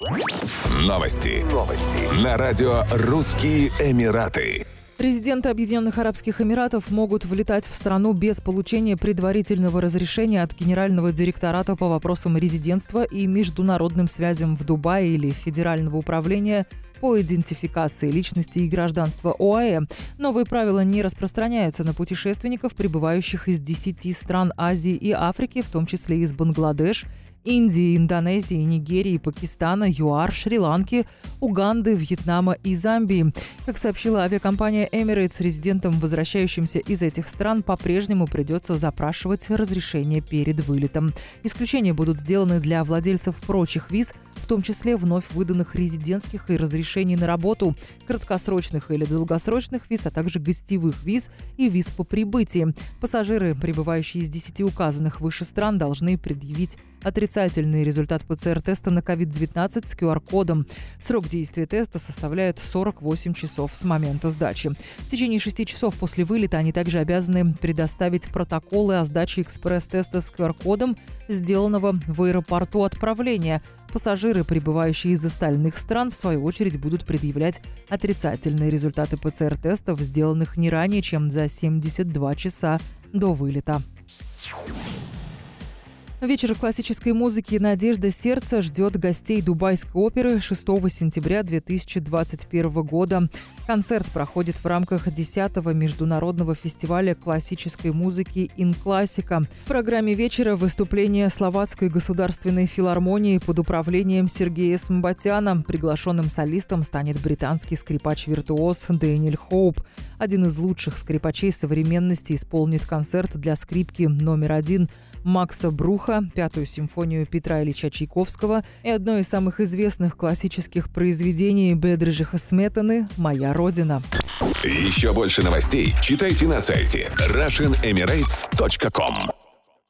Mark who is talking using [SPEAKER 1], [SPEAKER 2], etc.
[SPEAKER 1] Новости. Новости. На радио «Русские Эмираты».
[SPEAKER 2] Президенты Объединенных Арабских Эмиратов могут влетать в страну без получения предварительного разрешения от Генерального директората по вопросам резидентства и международным связям в Дубае или Федерального управления по идентификации личности и гражданства ОАЭ. Новые правила не распространяются на путешественников, прибывающих из 10 стран Азии и Африки, в том числе из Бангладеш, Индии, Индонезии, Нигерии, Пакистана, ЮАР, Шри-Ланки, Уганды, Вьетнама и Замбии. Как сообщила авиакомпания Emirates, резидентам, возвращающимся из этих стран, по-прежнему придется запрашивать разрешение перед вылетом. Исключения будут сделаны для владельцев прочих виз, в том числе вновь выданных резидентских и разрешений на работу, краткосрочных или долгосрочных виз, а также гостевых виз и виз по прибытии. Пассажиры, прибывающие из 10 указанных выше стран, должны предъявить отрицательный результат ПЦР-теста на COVID-19 с QR-кодом. Срок действия теста составляет 48 часов с момента сдачи. В течение 6 часов после вылета они также обязаны предоставить протоколы о сдаче экспресс-теста с QR-кодом, сделанного в аэропорту отправления. Пассажиры, прибывающие из остальных стран, в свою очередь будут предъявлять отрицательные результаты ПЦР-тестов, сделанных не ранее, чем за 72 часа до вылета. Вечер классической музыки «Надежда сердца» ждет гостей Дубайской оперы 6 сентября 2021 года. Концерт проходит в рамках 10-го международного фестиваля классической музыки «Ин Классика». В программе вечера выступление Словацкой государственной филармонии под управлением Сергея Смбатяна. Приглашенным солистом станет британский скрипач-виртуоз Дэниэль Хоуп. Один из лучших скрипачей современности исполнит концерт для скрипки номер один – Макса Бруха, пятую симфонию Петра Ильича Чайковского и одно из самых известных классических произведений Бедрижиха Сметаны «Моя Родина».
[SPEAKER 1] Еще больше новостей читайте на сайте RussianEmirates.com